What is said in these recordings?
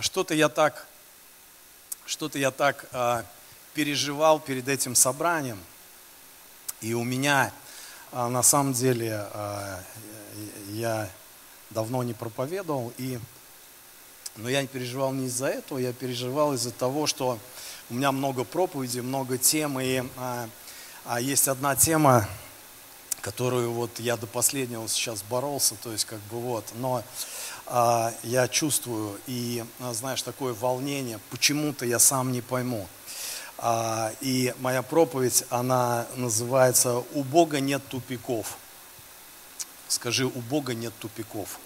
что-то я так, что-то я так а, переживал перед этим собранием. И у меня а, на самом деле а, я давно не проповедовал, и, но я не переживал не из-за этого, я переживал из-за того, что у меня много проповедей, много тем, и а есть одна тема, которую вот я до последнего сейчас боролся, то есть как бы вот, но а, я чувствую и, а, знаешь, такое волнение, почему-то я сам не пойму. А, и моя проповедь, она называется «У Бога нет тупиков». Скажи, у Бога нет тупиков.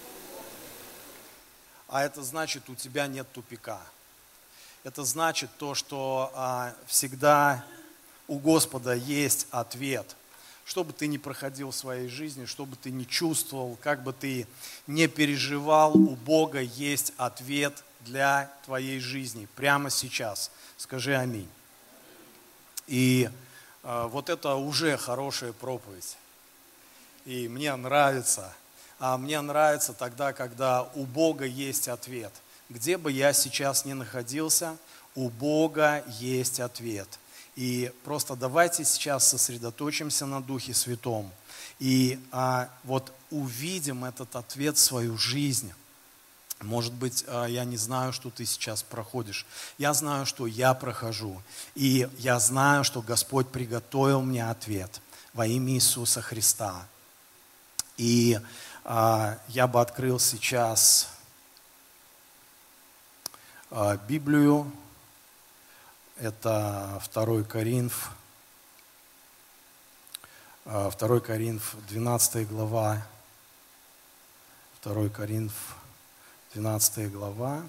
А это значит, у тебя нет тупика. Это значит то, что а, всегда у Господа есть ответ – что бы ты ни проходил в своей жизни, что бы ты ни чувствовал, как бы ты не переживал, у Бога есть ответ для твоей жизни прямо сейчас. Скажи аминь. И э, вот это уже хорошая проповедь. И мне нравится. А мне нравится тогда, когда у Бога есть ответ. Где бы я сейчас ни находился, у Бога есть ответ – и просто давайте сейчас сосредоточимся на Духе Святом. И а, вот увидим этот ответ в свою жизнь. Может быть, а, я не знаю, что ты сейчас проходишь. Я знаю, что я прохожу. И я знаю, что Господь приготовил мне ответ во имя Иисуса Христа. И а, я бы открыл сейчас а, Библию это 2 Коринф, 2 Коринф, 12 глава, 2 Коринф, 12 глава.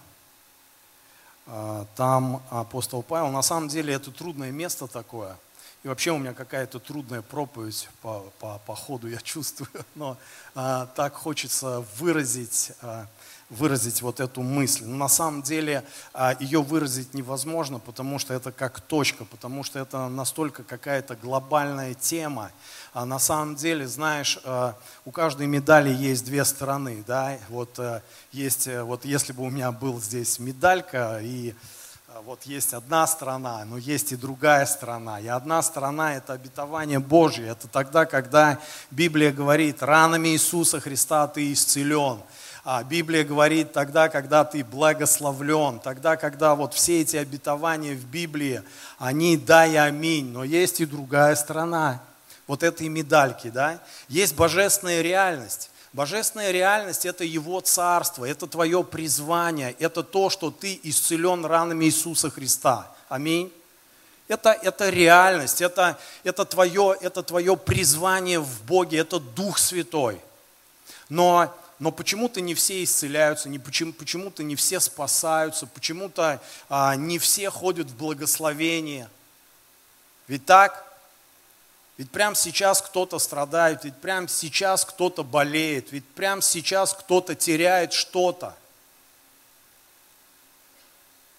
А, там апостол Павел, на самом деле это трудное место такое, и вообще у меня какая-то трудная проповедь по, по, по ходу, я чувствую, но а, так хочется выразить а, выразить вот эту мысль. Но на самом деле а, ее выразить невозможно, потому что это как точка, потому что это настолько какая-то глобальная тема. А на самом деле, знаешь, а, у каждой медали есть две стороны. Да? Вот, есть, вот если бы у меня был здесь медалька и вот есть одна сторона, но есть и другая сторона. И одна сторона – это обетование Божье. Это тогда, когда Библия говорит, ранами Иисуса Христа ты исцелен. А Библия говорит тогда, когда ты благословлен, тогда, когда вот все эти обетования в Библии, они да и аминь, но есть и другая сторона вот этой медальки, да, есть божественная реальность. Божественная реальность – это Его Царство, это твое призвание, это то, что ты исцелен ранами Иисуса Христа. Аминь. Это, это реальность, это, это, твое, это твое призвание в Боге, это Дух Святой. Но но почему-то не все исцеляются, не, почему, почему-то не все спасаются, почему-то а, не все ходят в благословение. Ведь так? Ведь прямо сейчас кто-то страдает, ведь прямо сейчас кто-то болеет, ведь прямо сейчас кто-то теряет что-то.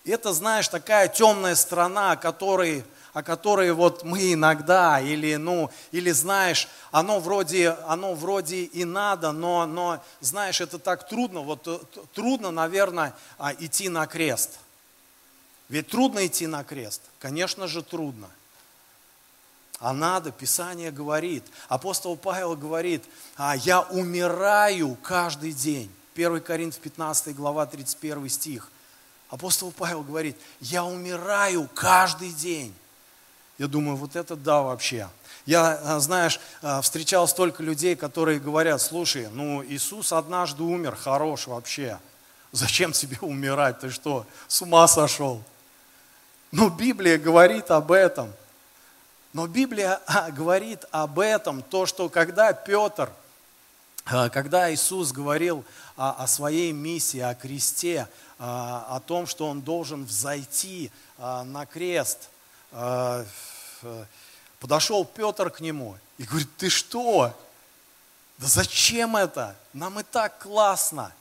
Это, знаешь, такая темная сторона, о которой о которой вот мы иногда, или, ну, или знаешь, оно вроде, оно вроде и надо, но, но, знаешь, это так трудно, вот э, трудно, наверное, а, идти на крест. Ведь трудно идти на крест, конечно же трудно. А надо, Писание говорит, апостол Павел говорит, а я умираю каждый день. 1 Коринф 15 глава 31 стих. Апостол Павел говорит, я умираю каждый день. Я думаю, вот это да вообще. Я, а, знаешь, а, встречал столько людей, которые говорят, слушай, ну Иисус однажды умер, хорош вообще. Зачем тебе умирать? Ты что, с ума сошел? Но Библия говорит об этом. Но Библия а, говорит об этом, то, что когда Петр, когда Иисус говорил о своей миссии, о кресте, о том, что он должен взойти на крест – подошел Петр к нему и говорит, ты что? Да зачем это? Нам и так классно.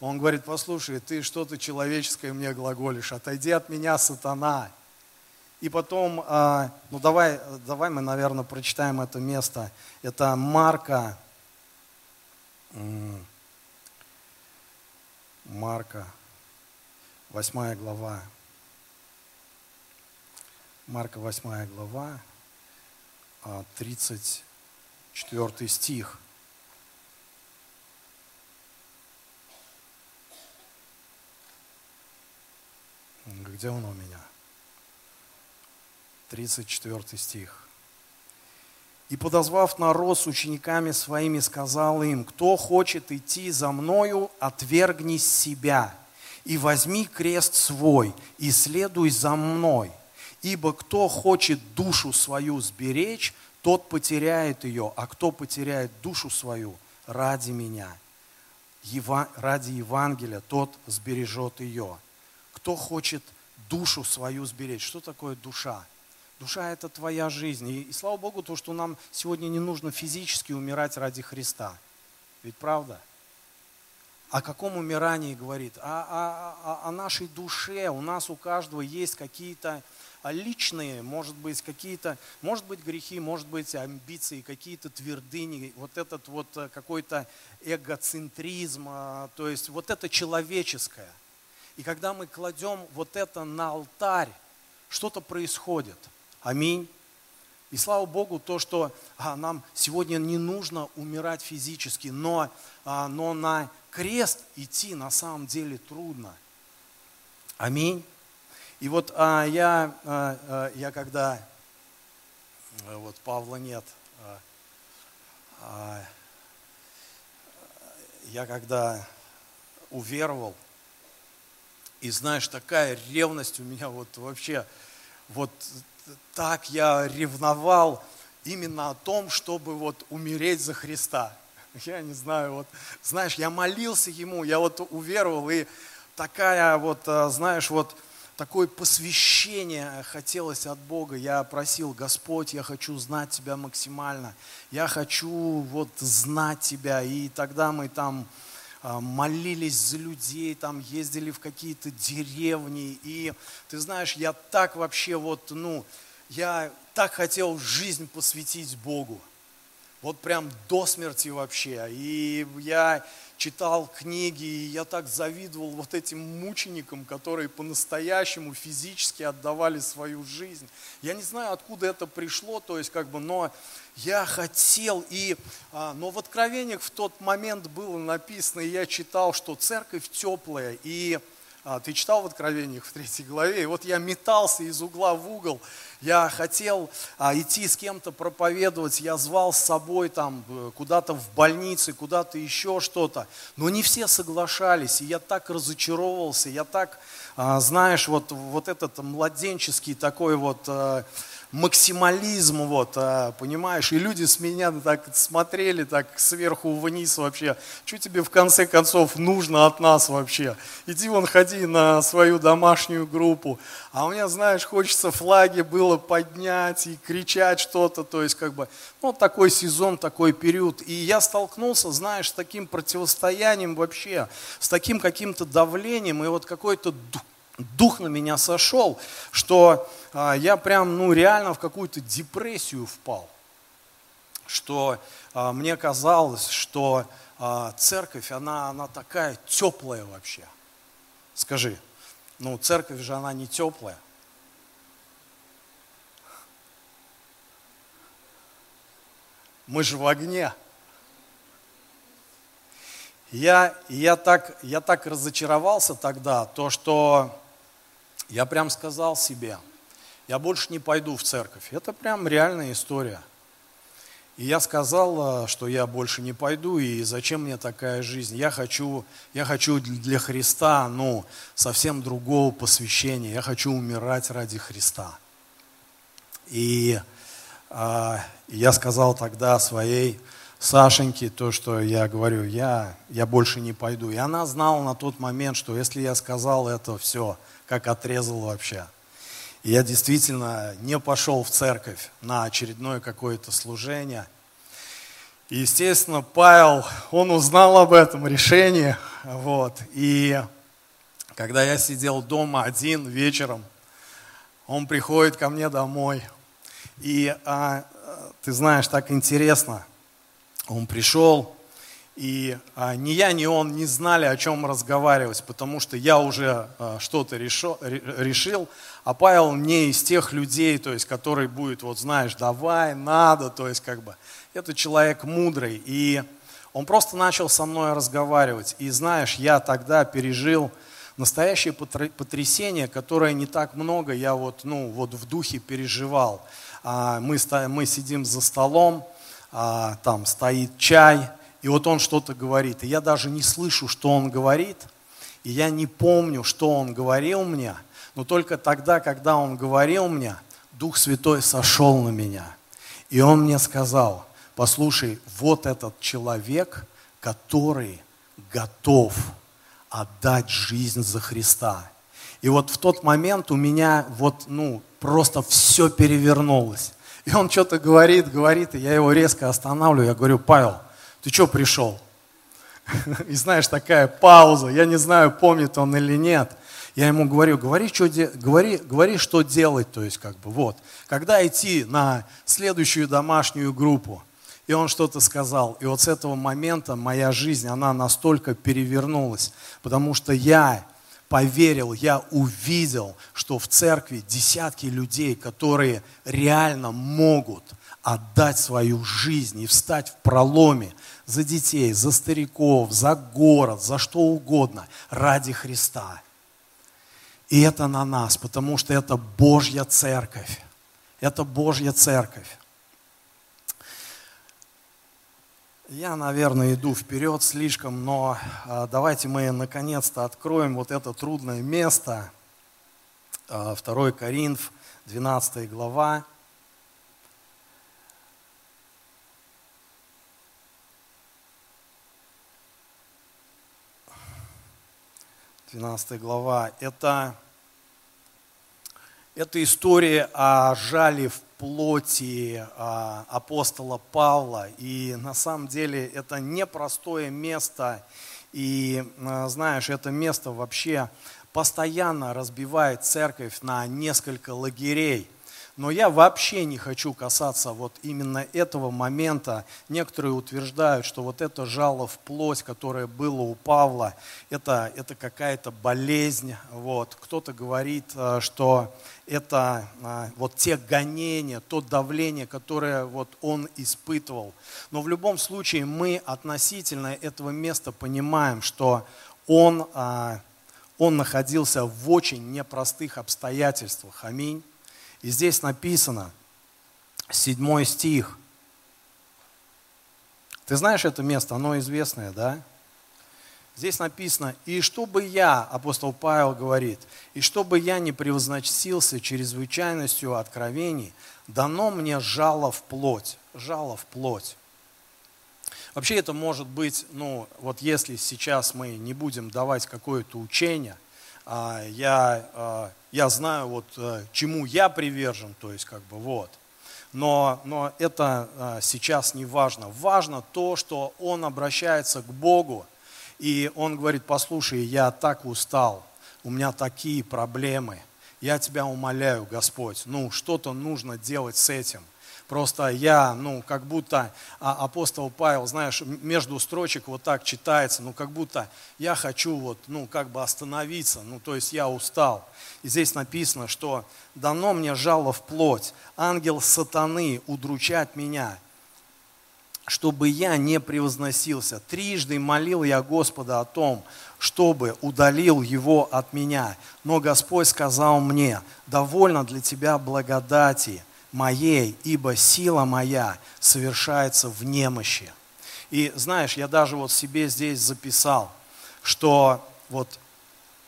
Он говорит, послушай, ты что-то человеческое мне глаголишь, отойди от меня, сатана. И потом, а, ну давай, давай мы, наверное, прочитаем это место. Это Марка, Марка, 8 глава. Марка 8 глава, 34 а, стих. Где он у меня? 34 стих. И подозвав народ с учениками своими, сказал им, кто хочет идти за мною, отвергни себя и возьми крест свой и следуй за мной. Ибо кто хочет душу свою сберечь, тот потеряет ее, а кто потеряет душу свою ради меня, ради Евангелия, тот сбережет ее. Кто хочет душу свою сберечь? Что такое душа? Душа – это твоя жизнь. И, и слава Богу, то, что нам сегодня не нужно физически умирать ради Христа. Ведь правда? О каком умирании говорит? О, о, о, о нашей душе. У нас у каждого есть какие-то личные, может быть, какие-то, может быть, грехи, может быть, амбиции, какие-то твердыни, вот этот вот э, какой-то эгоцентризм, а, то есть вот это человеческое. И когда мы кладем вот это на алтарь, что-то происходит – Аминь. И слава Богу, то, что а, нам сегодня не нужно умирать физически, но, а, но на крест идти на самом деле трудно. Аминь. И вот а, я, а, а, я когда, а, вот Павла нет, а, а, я когда уверовал, и знаешь, такая ревность у меня вот вообще, вот так я ревновал именно о том, чтобы вот умереть за Христа. Я не знаю, вот, знаешь, я молился Ему, я вот уверовал, и такая вот, а, знаешь, вот такое посвящение хотелось от Бога. Я просил, Господь, я хочу знать Тебя максимально, я хочу вот знать Тебя. И тогда мы там а, молились за людей, там ездили в какие-то деревни. И ты знаешь, я так вообще вот, ну, я так хотел жизнь посвятить Богу. Вот прям до смерти вообще. И я читал книги, и я так завидовал вот этим мученикам, которые по-настоящему физически отдавали свою жизнь. Я не знаю, откуда это пришло, то есть как бы, но я хотел, и, а, но в Откровениях в тот момент было написано, и я читал, что церковь теплая, и ты читал в Откровениях в третьей главе, и вот я метался из угла в угол, я хотел а, идти с кем-то проповедовать, я звал с собой там э, куда-то в больнице, куда-то еще что-то, но не все соглашались, и я так разочаровывался, я так, а, знаешь, вот, вот этот младенческий такой вот а, максимализм, вот, а, понимаешь, и люди с меня так смотрели, так сверху вниз вообще, что тебе в конце концов нужно от нас вообще? Иди вон ходи на свою домашнюю группу, а у меня, знаешь, хочется флаги было поднять и кричать что-то, то есть как бы, ну, такой сезон, такой период, и я столкнулся, знаешь, с таким противостоянием вообще, с таким каким-то давлением, и вот какой-то дух на меня сошел, что а, я прям, ну, реально в какую-то депрессию впал. Что а, мне казалось, что а, церковь, она, она такая теплая вообще. Скажи, ну, церковь же, она не теплая. Мы же в огне. Я, я, так, я так разочаровался тогда, то, что я прям сказал себе, я больше не пойду в церковь. Это прям реальная история. И я сказал, э, что я больше не пойду, и зачем мне такая жизнь? Я хочу, я хочу для Христа, ну, совсем другого посвящения. Я хочу умирать ради Христа. И э, я сказал тогда своей Сашеньке то, что я говорю, я, я больше не пойду. И она знала на тот момент, что если я сказал это, все – как отрезал вообще. И я действительно не пошел в церковь на очередное какое-то служение. И, естественно, Павел, он узнал об этом решении. Вот. И когда я сидел дома один вечером, он приходит ко мне домой. И а, ты знаешь, так интересно. Он пришел, И а, ни я, ни он не знали, о чем разговаривать, потому что я уже а, что-то решил, а Павел не из тех людей, то есть, который будет, вот знаешь, давай, надо, то есть, как бы, это человек мудрый. И он просто начал со мной разговаривать. И знаешь, я тогда пережил настоящее потрясение, которое не так много я вот, ну, вот в духе переживал. А, мы, мы сидим за столом, а, там стоит чай, и вот он что-то говорит. И я даже не слышу, что он говорит, и я не помню, что он говорил мне, но только тогда, когда он говорил мне, Дух Святой сошел на меня. И он мне сказал, послушай, вот этот человек, который готов отдать жизнь за Христа. И вот в тот момент у меня вот, ну, просто все перевернулось. И он что-то говорит, говорит, и я его резко останавливаю. Я говорю, Павел, ты что пришел? И знаешь, такая пауза, я не знаю, помнит он или нет. Я ему говорю, говори, что, де, говори, говори, что делать, то есть как бы вот. Когда идти на следующую домашнюю группу? И он что-то сказал. И вот с этого момента моя жизнь, она настолько перевернулась, потому что я поверил, я увидел, что в церкви десятки людей, которые реально могут отдать свою жизнь и встать в проломе за детей, за стариков, за город, за что угодно, ради Христа. И это на нас, потому что это Божья церковь. Это Божья церковь. Я, наверное, иду вперед слишком, но а, давайте мы наконец-то откроем вот это трудное место. 2 а, Коринф, 12 глава. Двенадцатая глава. Это, это история о жале в плоти а, апостола Павла. И на самом деле это непростое место. И а, знаешь, это место вообще постоянно разбивает церковь на несколько лагерей. Но я вообще не хочу касаться вот именно этого момента. Некоторые утверждают, что вот это жало в плоть, которое было у Павла, это, это какая-то болезнь. Вот. Кто-то говорит, э, что это э, вот те гонения, то давление, которое вот он испытывал. Но в любом случае мы относительно этого места понимаем, что он, э, он находился в очень непростых обстоятельствах. Аминь. И здесь написано, седьмой стих. Ты знаешь это место, оно известное, да? Здесь написано, и чтобы я, апостол Павел говорит, и чтобы я не превозносился чрезвычайностью откровений, дано мне жало в плоть, жало в плоть. Вообще это может быть, ну, вот если сейчас мы не будем давать какое-то учение, а, я, а, я знаю, вот, э, чему я привержен, то есть как бы вот. Но, но это а, сейчас не важно. Важно то, что он обращается к Богу, и он говорит, послушай, я так устал, у меня такие проблемы, я тебя умоляю, Господь, ну что-то нужно делать с этим. Просто я, ну, как будто а, апостол Павел, знаешь, между строчек вот так читается, ну, как будто я хочу вот, ну, как бы остановиться, ну, то есть я устал. И здесь написано, что дано мне жало в плоть, ангел сатаны удручать меня, чтобы я не превозносился. Трижды молил я Господа о том, чтобы удалил его от меня. Но Господь сказал мне, довольно для тебя благодати – моей, ибо сила моя совершается в немощи. И знаешь, я даже вот себе здесь записал, что вот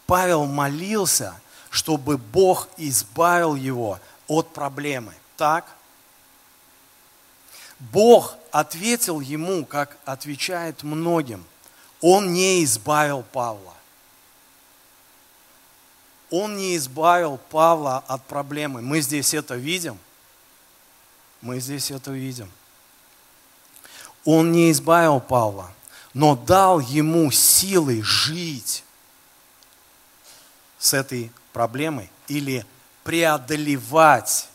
Павел молился, чтобы Бог избавил его от проблемы. Так? Бог ответил ему, как отвечает многим. Он не избавил Павла. Он не избавил Павла от проблемы. Мы здесь это видим – мы здесь это видим. Он не избавил Павла, но дал ему силы жить с этой проблемой или преодолевать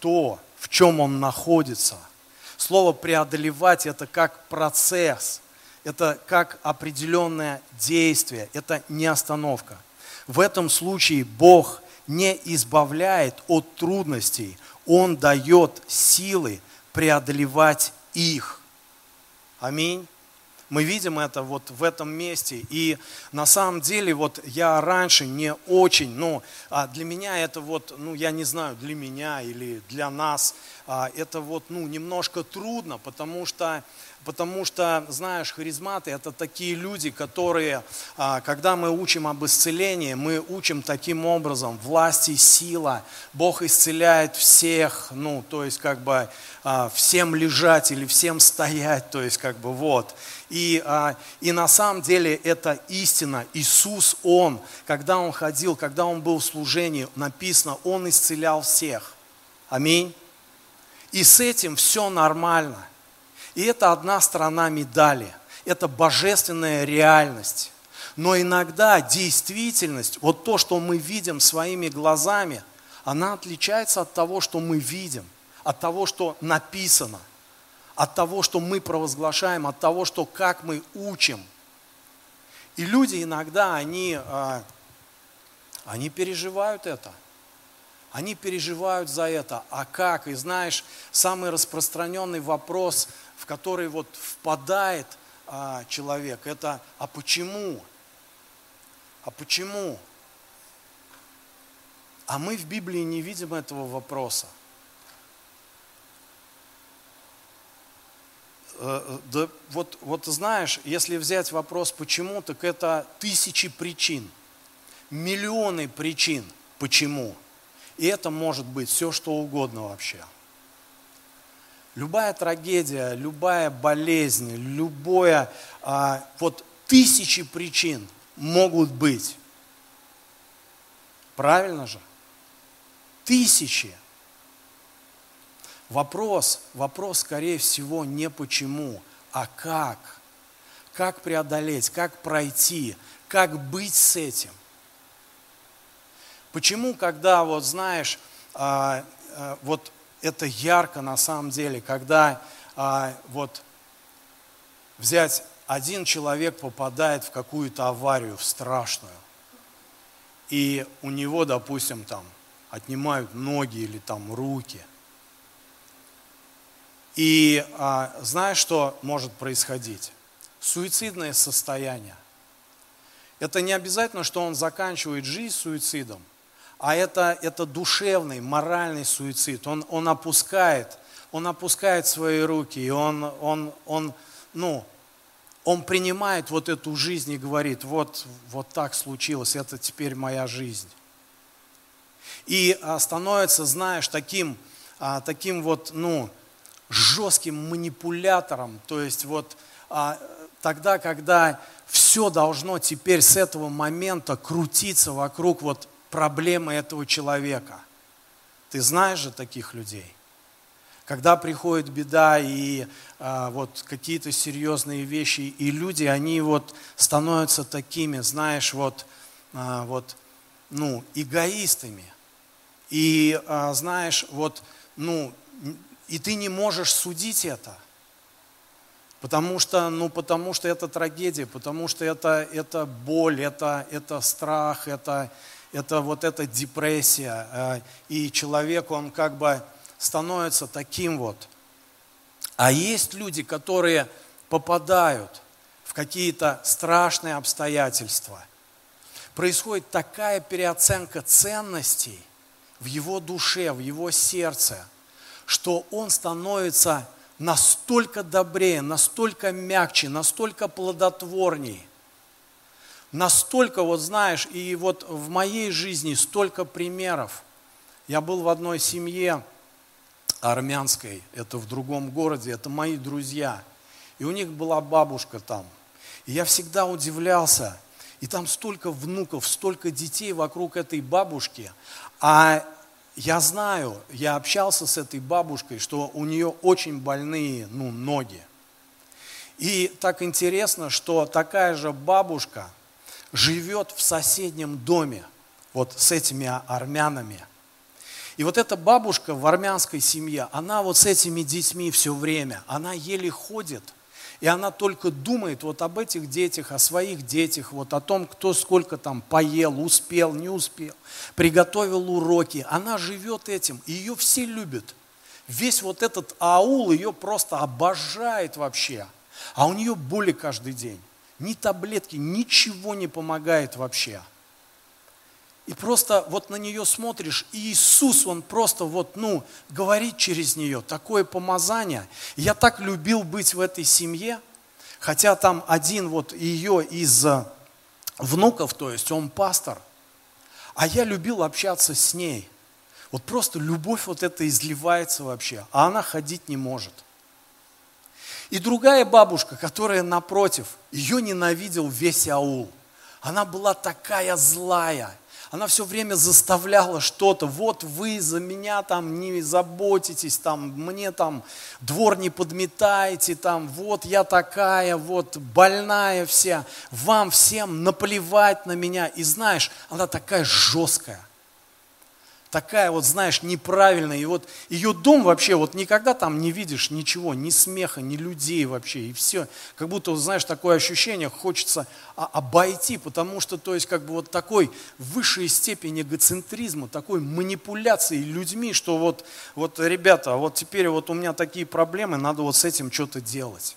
то, в чем он находится. Слово преодолевать это как процесс, это как определенное действие, это не остановка. В этом случае Бог не избавляет от трудностей, Он дает силы преодолевать их. Аминь. Мы видим это вот в этом месте. И на самом деле вот я раньше не очень, ну, а для меня это вот, ну, я не знаю, для меня или для нас, это вот, ну, немножко трудно, потому что потому что, знаешь, харизматы – это такие люди, которые, а, когда мы учим об исцелении, мы учим таким образом власти, сила, Бог исцеляет всех, ну, то есть как бы а, всем лежать или всем стоять, то есть как бы вот. И, а, и на самом деле это истина. Иисус, Он, когда Он ходил, когда Он был в служении, написано, Он исцелял всех. Аминь. И с этим все нормально. И это одна сторона медали. Это божественная реальность. Но иногда действительность, вот то, что мы видим своими глазами, она отличается от того, что мы видим, от того, что написано, от того, что мы провозглашаем, от того, что как мы учим. И люди иногда, они, а, они переживают это. Они переживают за это. А как? И знаешь, самый распространенный вопрос – в который вот впадает а, человек, это а почему? А почему? А мы в Библии не видим этого вопроса. Э, э, да, вот, вот знаешь, если взять вопрос почему, так это тысячи причин, миллионы причин почему. И это может быть все, что угодно вообще. Любая трагедия, любая болезнь, любое, а, вот тысячи причин могут быть. Правильно же? Тысячи. Вопрос, вопрос, скорее всего, не почему, а как. Как преодолеть, как пройти, как быть с этим. Почему, когда, вот знаешь, а, а, вот это ярко на самом деле, когда а, вот взять один человек попадает в какую-то аварию, страшную, и у него, допустим, там отнимают ноги или там руки. И а, знаешь, что может происходить? Суицидное состояние. Это не обязательно, что он заканчивает жизнь суицидом, а это, это душевный, моральный суицид. Он, он опускает, он опускает свои руки, и он, он, он, ну, он принимает вот эту жизнь и говорит, вот, вот так случилось, это теперь моя жизнь. И а, становится, знаешь, таким, а, таким вот, ну, жестким манипулятором, то есть вот а, тогда, когда все должно теперь с этого момента крутиться вокруг вот проблемы этого человека. Ты знаешь же таких людей. Когда приходит беда и а, вот какие-то серьезные вещи, и люди, они вот становятся такими, знаешь, вот, а, вот ну, эгоистами. И а, знаешь, вот, ну, и ты не можешь судить это. Потому что, ну, потому что это трагедия, потому что это, это боль, это, это страх, это, это вот эта депрессия, э, и человек, он как бы становится таким вот. А есть люди, которые попадают в какие-то страшные обстоятельства. Происходит такая переоценка ценностей в его душе, в его сердце, что он становится настолько добрее, настолько мягче, настолько плодотворней, настолько, вот знаешь, и вот в моей жизни столько примеров. Я был в одной семье армянской, это в другом городе, это мои друзья. И у них была бабушка там. И я всегда удивлялся, и там столько внуков, столько детей вокруг этой бабушки. А я знаю, я общался с этой бабушкой, что у нее очень больные ну, ноги. И так интересно, что такая же бабушка – живет в соседнем доме вот с этими армянами. И вот эта бабушка в армянской семье, она вот с этими детьми все время, она еле ходит. И она только думает вот об этих детях, о своих детях, вот о том, кто сколько там поел, успел, не успел, приготовил уроки. Она живет этим, и ее все любят. Весь вот этот аул ее просто обожает вообще. А у нее боли каждый день. Ни таблетки, ничего не помогает вообще. И просто вот на нее смотришь, и Иисус, Он просто вот, ну, говорит через нее, такое помазание. Я так любил быть в этой семье, хотя там один вот ее из э, внуков, то есть он пастор, а я любил общаться с ней. Вот просто любовь вот эта изливается вообще, а она ходить не может. И другая бабушка, которая напротив, ее ненавидел весь аул. Она была такая злая, она все время заставляла что-то. Вот вы за меня там не заботитесь, там мне там двор не подметаете, там вот я такая, вот больная вся. Вам всем наплевать на меня. И знаешь, она такая жесткая такая вот, знаешь, неправильная. И вот ее дом вообще, вот никогда там не видишь ничего, ни смеха, ни людей вообще. И все, как будто, знаешь, такое ощущение, хочется обойти, потому что, то есть, как бы вот такой высшей степени эгоцентризма, такой манипуляции людьми, что вот, вот, ребята, вот теперь вот у меня такие проблемы, надо вот с этим что-то делать.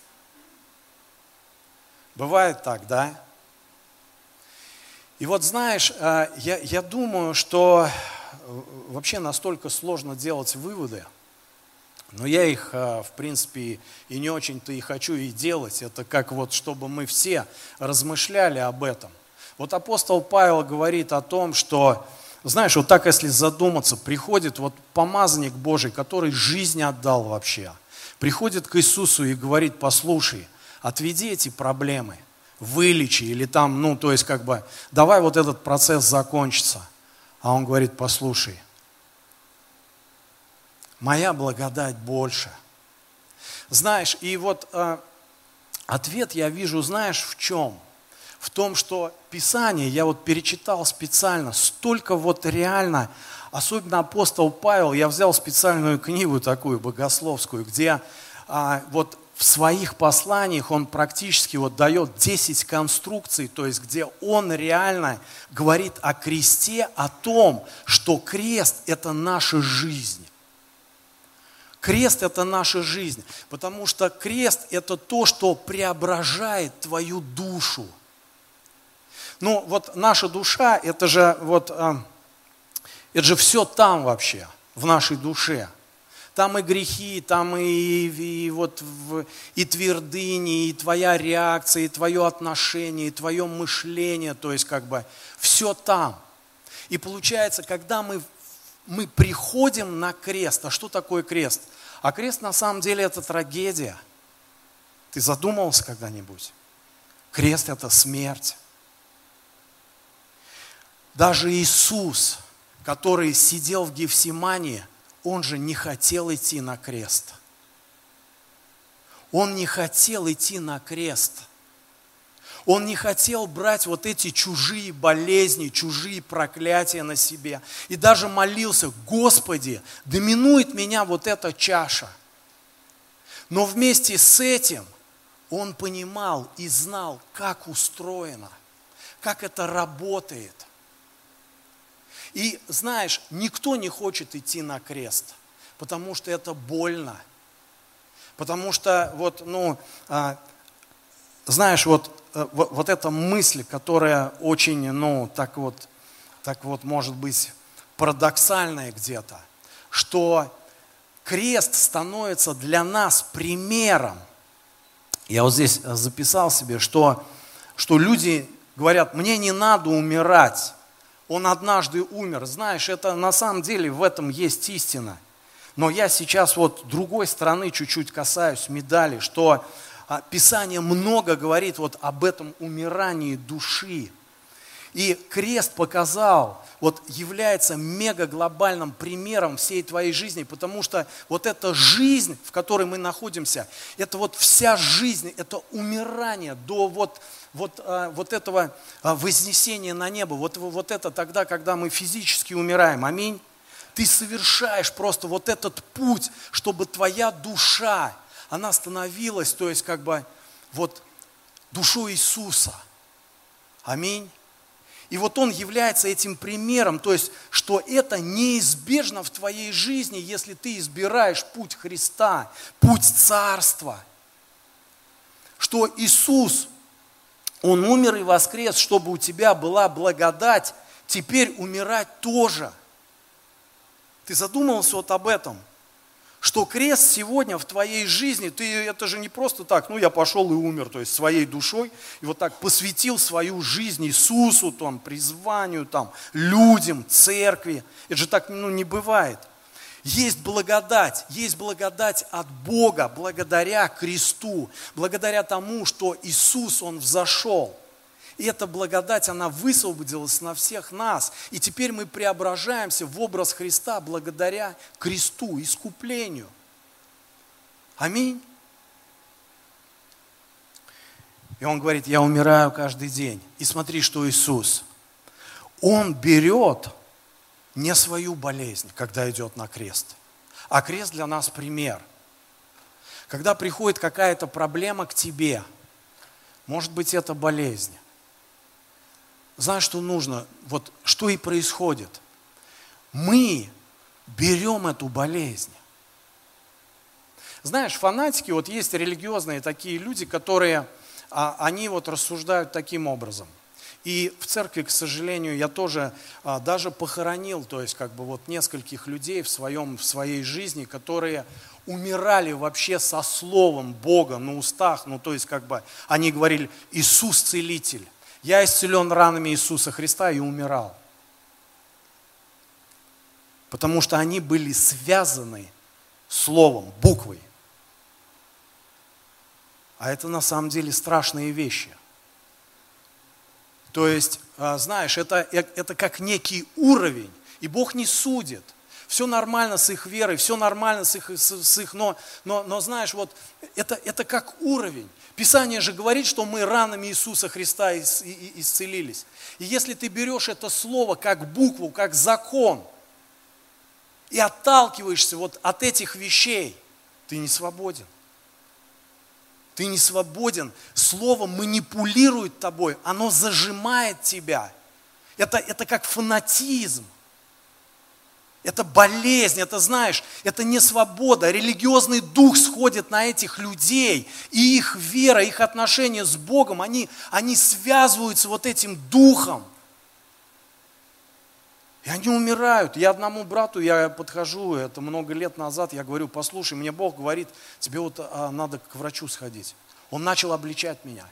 Бывает так, да? И вот знаешь, э, я, я думаю, что вообще настолько сложно делать выводы, но я их, а, в принципе, и не очень-то и хочу и делать. Это как вот, чтобы мы все размышляли об этом. Вот апостол Павел говорит о том, что, знаешь, вот так, если задуматься, приходит вот помазанник Божий, который жизнь отдал вообще, приходит к Иисусу и говорит, послушай, отведи эти проблемы, вылечи, или там, ну, то есть как бы, давай вот этот процесс закончится – а он говорит, послушай, моя благодать больше. Знаешь, и вот э, ответ я вижу, знаешь, в чем? В том, что Писание, я вот перечитал специально, столько вот реально, особенно апостол Павел, я взял специальную книгу такую богословскую, где а, вот в своих посланиях он практически вот дает 10 конструкций, то есть где он реально говорит о кресте, о том, что крест – это наша жизнь. Крест – это наша жизнь, потому что крест – это то, что преображает твою душу. Ну, вот наша душа – это же вот, а, это же все там вообще, в нашей душе – там и грехи, там и, и, вот, и твердыни, и твоя реакция, и твое отношение, и твое мышление, то есть как бы все там. И получается, когда мы, мы приходим на крест, а что такое крест? А крест на самом деле это трагедия. Ты задумывался когда-нибудь? Крест это смерть. Даже Иисус, который сидел в Гефсимании, он же не хотел идти на крест. Он не хотел идти на крест. Он не хотел брать вот эти чужие болезни, чужие проклятия на себе. И даже молился, Господи, доминует меня вот эта чаша. Но вместе с этим он понимал и знал, как устроено, как это работает – и знаешь, никто не хочет идти на крест, потому что это больно. Потому что вот, ну, а, знаешь, вот, э, вот, вот эта мысль, которая очень, ну, так вот, так вот, может быть, парадоксальная где-то, что крест становится для нас примером. Я вот здесь записал себе, что, что люди говорят, мне не надо умирать, он однажды умер. Знаешь, это на самом деле в этом есть истина. Но я сейчас вот другой стороны чуть-чуть касаюсь медали, что а, Писание много говорит вот об этом умирании души. И крест показал, вот является мега глобальным примером всей твоей жизни, потому что вот эта жизнь, в которой мы находимся, это вот вся жизнь, это умирание до вот, вот, а, вот этого а, вознесения на небо, вот, вот это тогда, когда мы физически умираем. Аминь. Ты совершаешь просто вот этот путь, чтобы твоя душа, она становилась, то есть как бы вот душу Иисуса. Аминь. И вот он является этим примером, то есть, что это неизбежно в твоей жизни, если ты избираешь путь Христа, путь Царства. Что Иисус, Он умер и воскрес, чтобы у тебя была благодать, теперь умирать тоже. Ты задумывался вот об этом – что крест сегодня в твоей жизни, ты это же не просто так, ну я пошел и умер, то есть своей душой, и вот так посвятил свою жизнь Иисусу, там, призванию, там, людям, церкви. Это же так ну, не бывает. Есть благодать, есть благодать от Бога благодаря кресту, благодаря тому, что Иисус, Он взошел. И эта благодать, она высвободилась на всех нас. И теперь мы преображаемся в образ Христа благодаря кресту, искуплению. Аминь. И он говорит, я умираю каждый день. И смотри, что Иисус. Он берет не свою болезнь, когда идет на крест. А крест для нас пример. Когда приходит какая-то проблема к тебе, может быть, это болезнь, знаешь, что нужно? Вот что и происходит. Мы берем эту болезнь. Знаешь, фанатики, вот есть религиозные такие люди, которые, а, они вот рассуждают таким образом. И в церкви, к сожалению, я тоже а, даже похоронил, то есть как бы вот нескольких людей в, своем, в своей жизни, которые умирали вообще со словом Бога на устах, ну то есть как бы они говорили Иисус целитель. Я исцелен ранами Иисуса Христа и умирал. Потому что они были связаны словом, буквой. А это на самом деле страшные вещи. То есть, а, знаешь, это, э, это как некий уровень, и Бог не судит. Все нормально с их верой, все нормально с их, с их но, но, но знаешь, вот это, это как уровень. Писание же говорит, что мы ранами Иисуса Христа исцелились. И если ты берешь это слово как букву, как закон, и отталкиваешься вот от этих вещей, ты не свободен. Ты не свободен. Слово манипулирует тобой, оно зажимает тебя. Это, это как фанатизм. Это болезнь, это, знаешь, это не свобода. Религиозный дух сходит на этих людей, и их вера, их отношения с Богом, они, они связываются вот этим духом. И они умирают. Я одному брату, я подхожу, это много лет назад, я говорю, послушай, мне Бог говорит, тебе вот а, надо к врачу сходить. Он начал обличать меня.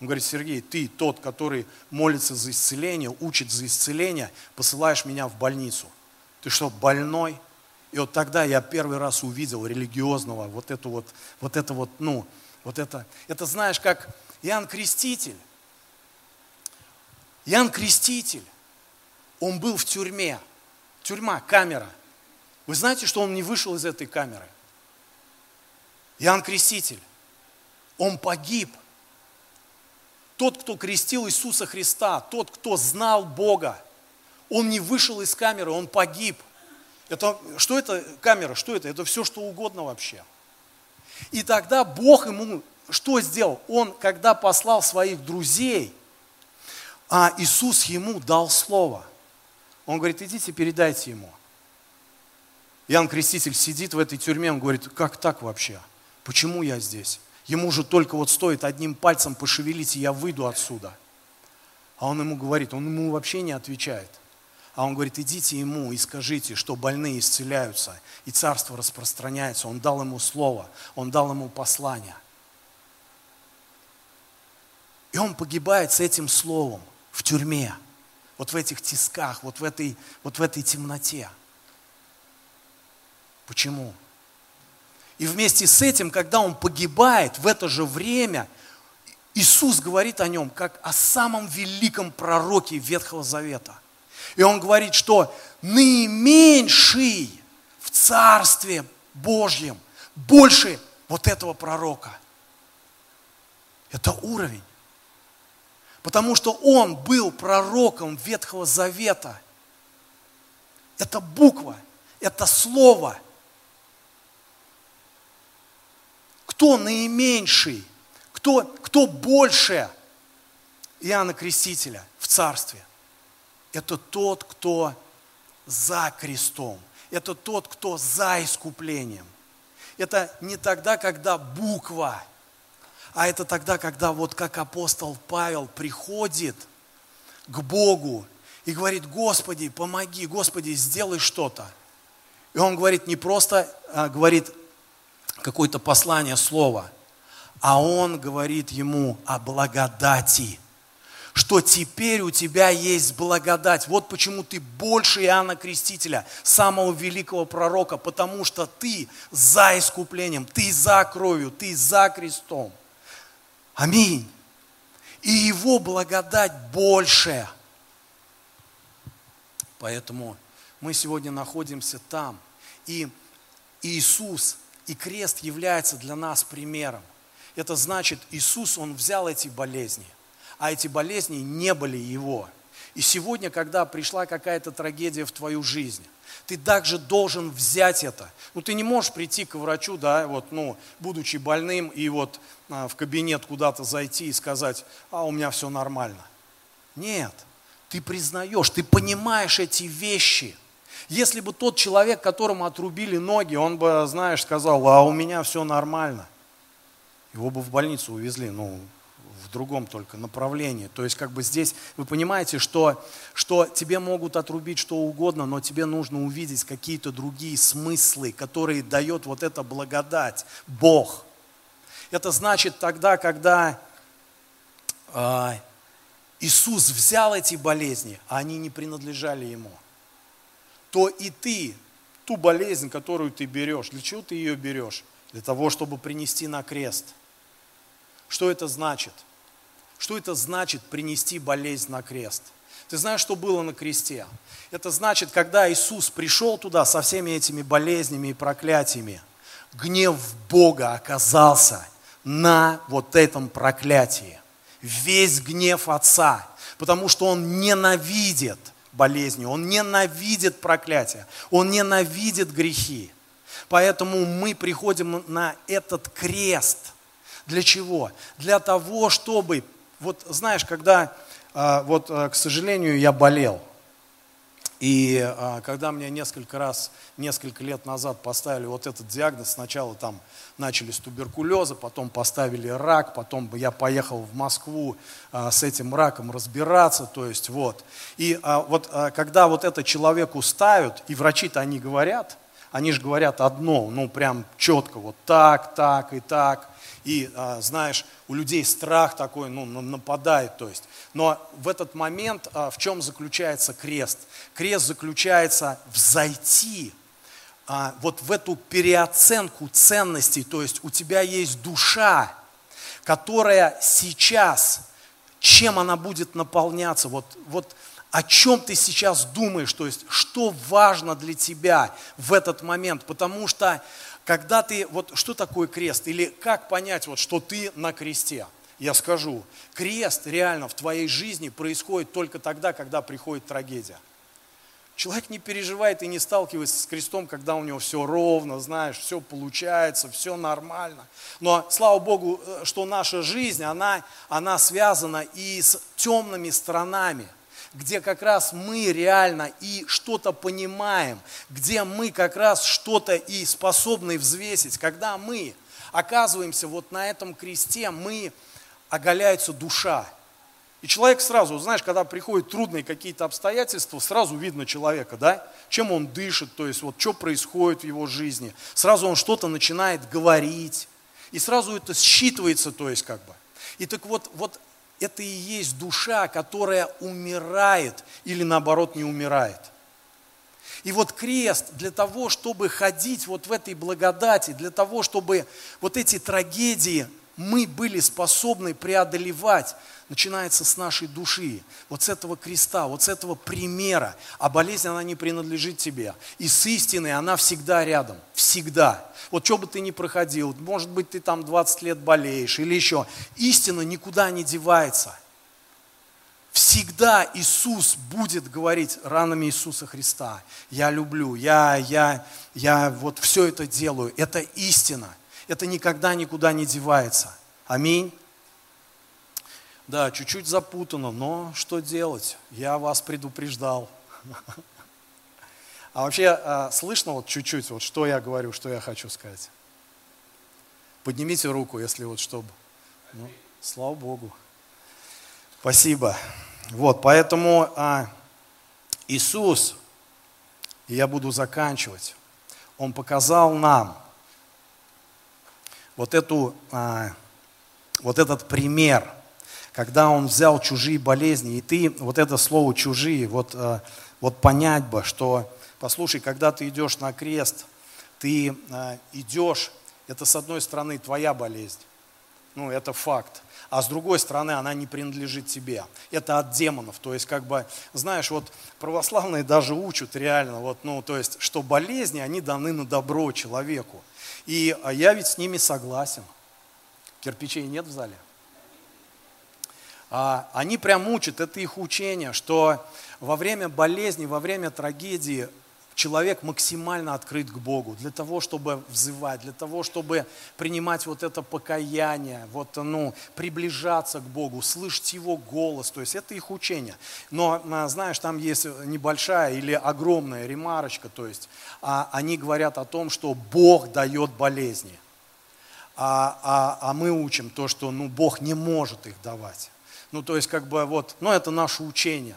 Он говорит, Сергей, ты тот, который молится за исцеление, учит за исцеление, посылаешь меня в больницу. Ты что, больной? И вот тогда я первый раз увидел религиозного, вот эту вот, вот это вот, ну, вот это, это знаешь, как Иоанн Креститель. Иоанн Креститель, он был в тюрьме. Тюрьма, камера. Вы знаете, что он не вышел из этой камеры? Иоанн Креститель, он погиб. Тот, кто крестил Иисуса Христа, тот, кто знал Бога, он не вышел из камеры, он погиб. Это, что это камера? Что это? Это все, что угодно вообще. И тогда Бог ему что сделал? Он, когда послал своих друзей, а Иисус ему дал слово. Он говорит, идите, передайте ему. Иоанн Креститель сидит в этой тюрьме, он говорит, как так вообще? Почему я здесь? Ему же только вот стоит одним пальцем пошевелить, и я выйду отсюда. А он ему говорит, он ему вообще не отвечает. А он говорит, идите ему и скажите, что больные исцеляются, и царство распространяется. Он дал ему слово, он дал ему послание. И он погибает с этим словом в тюрьме, вот в этих тисках, вот в этой, вот в этой темноте. Почему? И вместе с этим, когда он погибает, в это же время Иисус говорит о нем как о самом великом пророке Ветхого Завета – и он говорит, что наименьший в Царстве Божьем больше вот этого пророка. Это уровень. Потому что он был пророком Ветхого Завета. Это буква, это слово. Кто наименьший? Кто, кто больше Иоанна Крестителя в царстве? Это тот, кто за крестом. Это тот, кто за искуплением. Это не тогда, когда буква, а это тогда, когда вот как апостол Павел приходит к Богу и говорит, Господи, помоги, Господи, сделай что-то. И он говорит не просто, а говорит какое-то послание, слово, а он говорит ему о благодати, что теперь у тебя есть благодать. Вот почему ты больше Иоанна Крестителя, самого великого пророка, потому что ты за искуплением, ты за кровью, ты за крестом. Аминь. И его благодать больше. Поэтому мы сегодня находимся там. И Иисус и крест является для нас примером. Это значит, Иисус, Он взял эти болезни, а эти болезни не были Его. И сегодня, когда пришла какая-то трагедия в твою жизнь, ты также должен взять это. Ну, ты не можешь прийти к врачу, да, вот, ну, будучи больным, и вот а, в кабинет куда-то зайти и сказать, а у меня все нормально. Нет, ты признаешь, ты понимаешь эти вещи. Если бы тот человек, которому отрубили ноги, он бы, знаешь, сказал, а у меня все нормально. Его бы в больницу увезли, ну, в другом только направлении. То есть как бы здесь вы понимаете, что, что тебе могут отрубить что угодно, но тебе нужно увидеть какие-то другие смыслы, которые дает вот эта благодать, Бог. Это значит тогда, когда э, Иисус взял эти болезни, а они не принадлежали Ему, то и ты, ту болезнь, которую ты берешь, для чего ты ее берешь? Для того, чтобы принести на крест. Что это значит? Что это значит принести болезнь на крест? Ты знаешь, что было на кресте? Это значит, когда Иисус пришел туда со всеми этими болезнями и проклятиями, гнев Бога оказался на вот этом проклятии. Весь гнев Отца, потому что Он ненавидит болезни, Он ненавидит проклятие, Он ненавидит грехи. Поэтому мы приходим на этот крест. Для чего? Для того, чтобы вот знаешь, когда, а, вот, а, к сожалению, я болел, и а, когда мне несколько раз, несколько лет назад поставили вот этот диагноз, сначала там начали с туберкулеза, потом поставили рак, потом я поехал в Москву с этим раком разбираться, то есть вот. И вот когда вот это человеку ставят, и врачи-то они говорят, они же говорят одно, ну прям четко, вот так, так и так, и, а, знаешь, у людей страх такой, ну, нападает, то есть. Но в этот момент а, в чем заключается крест? Крест заключается в зайти а, вот в эту переоценку ценностей, то есть у тебя есть душа, которая сейчас, чем она будет наполняться, вот, вот о чем ты сейчас думаешь, то есть что важно для тебя в этот момент, потому что когда ты, вот что такое крест, или как понять, вот, что ты на кресте? Я скажу, крест реально в твоей жизни происходит только тогда, когда приходит трагедия. Человек не переживает и не сталкивается с крестом, когда у него все ровно, знаешь, все получается, все нормально. Но слава Богу, э, что наша жизнь, она, она связана и с темными сторонами – где как раз мы реально и что-то понимаем, где мы как раз что-то и способны взвесить. Когда мы оказываемся вот на этом кресте, мы оголяется душа. И человек сразу, знаешь, когда приходят трудные какие-то обстоятельства, сразу видно человека, да, чем он дышит, то есть вот что происходит в его жизни. Сразу он что-то начинает говорить, и сразу это считывается, то есть как бы. И так вот, вот это и есть душа, которая умирает или наоборот не умирает. И вот крест для того, чтобы ходить вот в этой благодати, для того, чтобы вот эти трагедии мы были способны преодолевать, начинается с нашей души, вот с этого креста, вот с этого примера. А болезнь, она не принадлежит тебе. И с истиной она всегда рядом, всегда. Вот что бы ты ни проходил, может быть, ты там 20 лет болеешь или еще, истина никуда не девается. Всегда Иисус будет говорить ранами Иисуса Христа. Я люблю, я, я, я вот все это делаю. Это истина. Это никогда никуда не девается. Аминь. Да, чуть-чуть запутано, но что делать? Я вас предупреждал. А вообще а, слышно вот чуть-чуть, вот что я говорю, что я хочу сказать? Поднимите руку, если вот чтобы. Ну, слава Богу. Спасибо. Вот, поэтому а, Иисус, я буду заканчивать, Он показал нам вот, эту, а, вот этот пример, когда Он взял чужие болезни, и ты, вот это слово «чужие», вот, а, вот понять бы, что, послушай, когда ты идешь на крест, ты а, идешь, это с одной стороны твоя болезнь, ну это факт, а с другой стороны она не принадлежит тебе. Это от демонов. То есть, как бы, знаешь, вот православные даже учат реально, вот, ну, то есть, что болезни, они даны на добро человеку. И а я ведь с ними согласен. Кирпичей нет в зале? А, они прям учат, это их учение, что во время болезни, во время трагедии человек максимально открыт к Богу, для того, чтобы взывать, для того, чтобы принимать вот это покаяние, вот, ну, приближаться к Богу, слышать Его голос, то есть это их учение. Но, а, знаешь, там есть небольшая или огромная ремарочка, то есть а, они говорят о том, что Бог дает болезни, а, а, а мы учим то, что ну, Бог не может их давать. Ну, то есть, как бы, вот, ну, это наше учение.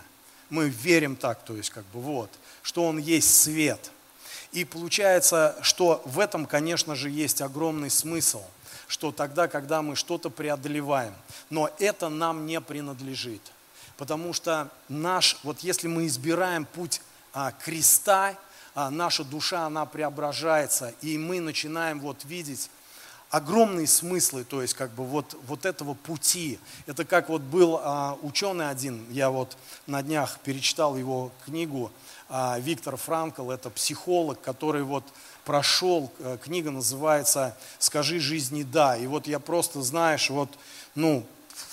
Мы верим так, то есть, как бы, вот что Он есть свет. И получается, что в этом, конечно же, есть огромный смысл, что тогда, когда мы что-то преодолеваем, но это нам не принадлежит. Потому что наш, вот если мы избираем путь а, креста, а, наша душа, она преображается, и мы начинаем вот видеть огромные смыслы, то есть как бы вот, вот этого пути. Это как вот был а, ученый один, я вот на днях перечитал его книгу, а, Виктор Франкл, это психолог, который вот прошел, э, книга называется «Скажи жизни да». И вот я просто, знаешь, вот, ну,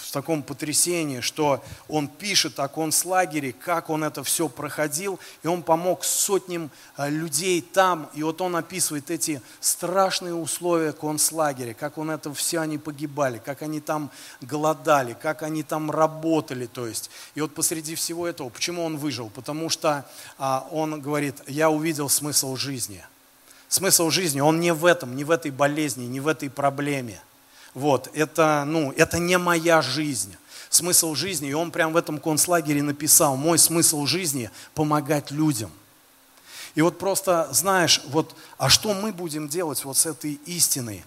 в таком потрясении, что он пишет о концлагере, как он это все проходил, и он помог сотням э, людей там, и вот он описывает эти страшные условия концлагеря, как он это все они погибали, как они там голодали, как они там работали, то есть. И вот посреди всего этого, почему он выжил? Потому что а, он говорит, я увидел смысл жизни. Смысл жизни, он не в этом, не в этой болезни, не в этой проблеме. Вот, это, ну, это не моя жизнь. Смысл жизни, и он прям в этом концлагере написал, мой смысл жизни – помогать людям. И вот просто, знаешь, вот, а что мы будем делать вот с этой истиной?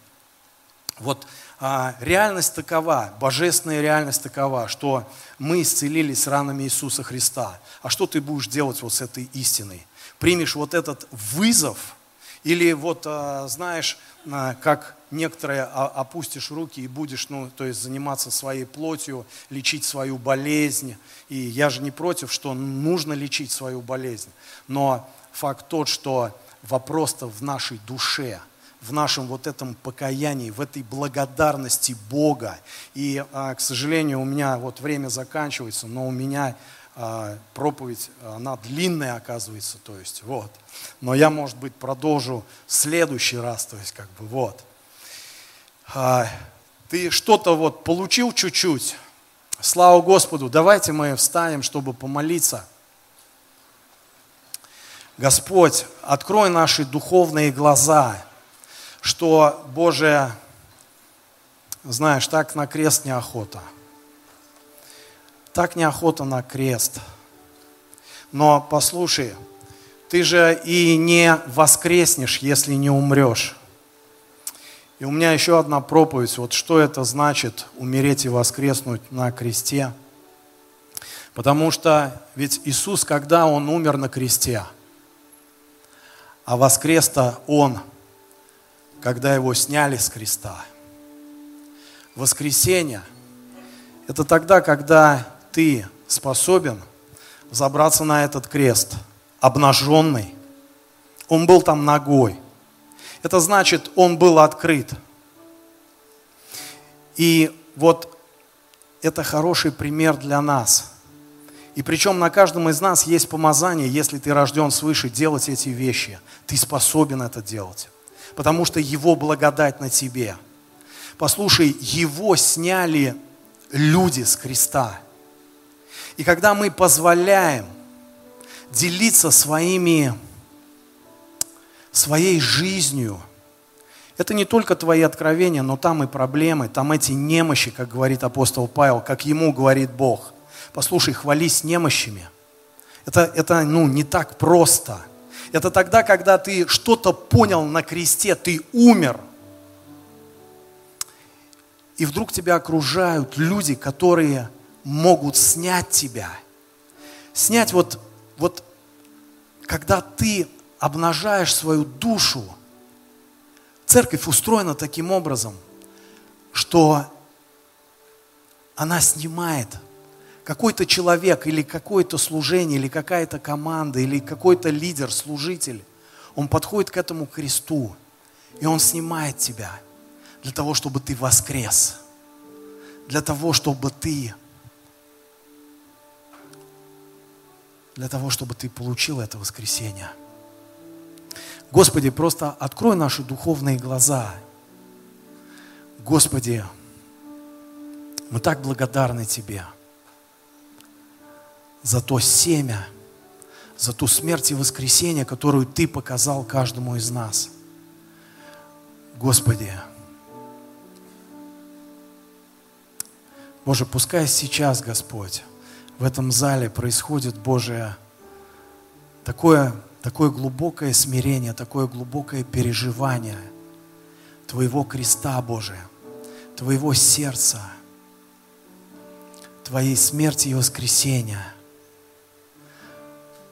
Вот а, реальность такова, божественная реальность такова, что мы исцелились ранами Иисуса Христа. А что ты будешь делать вот с этой истиной? Примешь вот этот вызов – или вот, а, знаешь, а, как некоторые опустишь руки и будешь, ну, то есть заниматься своей плотью, лечить свою болезнь. И я же не против, что нужно лечить свою болезнь. Но факт тот, что вопрос-то в нашей душе, в нашем вот этом покаянии, в этой благодарности Бога. И, а, к сожалению, у меня вот время заканчивается, но у меня а, проповедь, она длинная оказывается, то есть, вот. Но я, может быть, продолжу в следующий раз, то есть, как бы, вот. А, ты что-то вот получил чуть-чуть, слава Господу, давайте мы встанем, чтобы помолиться. Господь, открой наши духовные глаза, что, Боже, знаешь, так на крест неохота – так неохота на крест. Но послушай, ты же и не воскреснешь, если не умрешь. И у меня еще одна проповедь, вот что это значит умереть и воскреснуть на кресте. Потому что ведь Иисус, когда Он умер на кресте, а воскрес-то Он, когда Его сняли с креста. Воскресение – это тогда, когда ты способен забраться на этот крест обнаженный. Он был там ногой. Это значит, он был открыт. И вот это хороший пример для нас. И причем на каждом из нас есть помазание, если ты рожден свыше, делать эти вещи. Ты способен это делать. Потому что Его благодать на тебе. Послушай, Его сняли люди с креста. И когда мы позволяем делиться своими, своей жизнью, это не только твои откровения, но там и проблемы, там эти немощи, как говорит апостол Павел, как ему говорит Бог. Послушай, хвались немощами. Это, это ну, не так просто. Это тогда, когда ты что-то понял на кресте, ты умер. И вдруг тебя окружают люди, которые могут снять тебя. Снять вот, вот когда ты обнажаешь свою душу, церковь устроена таким образом, что она снимает какой-то человек или какое-то служение, или какая-то команда, или какой-то лидер, служитель, он подходит к этому кресту, и он снимает тебя для того, чтобы ты воскрес, для того, чтобы ты для того, чтобы ты получил это воскресение. Господи, просто открой наши духовные глаза. Господи, мы так благодарны Тебе за то семя, за ту смерть и воскресение, которую Ты показал каждому из нас. Господи, Боже, пускай сейчас, Господь, в этом зале происходит, Божие, такое, такое глубокое смирение, такое глубокое переживание Твоего креста, Божия, Твоего сердца, Твоей смерти и воскресения.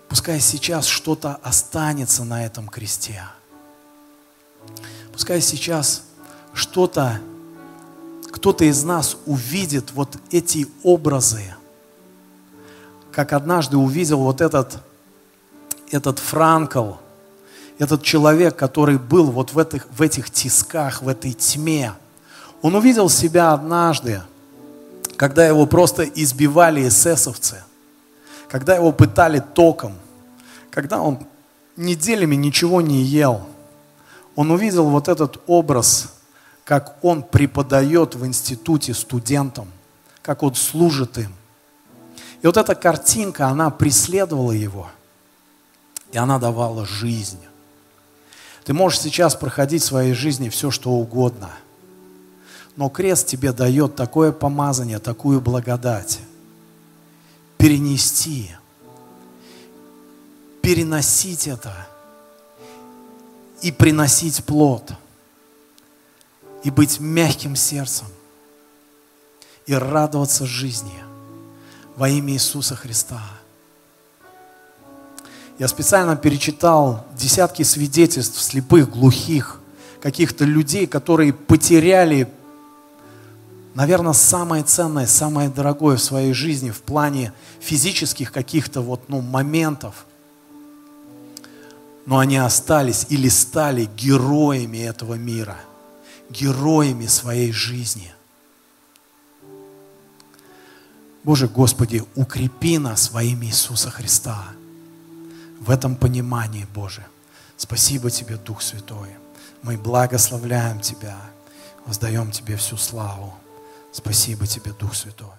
Пускай сейчас что-то останется на этом кресте. Пускай сейчас что-то, кто-то из нас увидит вот эти образы – как однажды увидел вот этот, этот Франкл, этот человек, который был вот в этих, в этих тисках, в этой тьме. Он увидел себя однажды, когда его просто избивали эсэсовцы, когда его пытали током, когда он неделями ничего не ел. Он увидел вот этот образ, как он преподает в институте студентам, как он служит им. И вот эта картинка, она преследовала его, и она давала жизнь. Ты можешь сейчас проходить в своей жизни все, что угодно, но крест тебе дает такое помазание, такую благодать. Перенести, переносить это и приносить плод, и быть мягким сердцем, и радоваться жизни – во имя Иисуса Христа. Я специально перечитал десятки свидетельств слепых, глухих, каких-то людей, которые потеряли, наверное, самое ценное, самое дорогое в своей жизни в плане физических каких-то вот, ну, моментов. Но они остались или стали героями этого мира, героями своей жизни – Боже, Господи, укрепи нас во имя Иисуса Христа. В этом понимании, Боже. Спасибо Тебе, Дух Святой. Мы благословляем Тебя, воздаем Тебе всю славу. Спасибо Тебе, Дух Святой.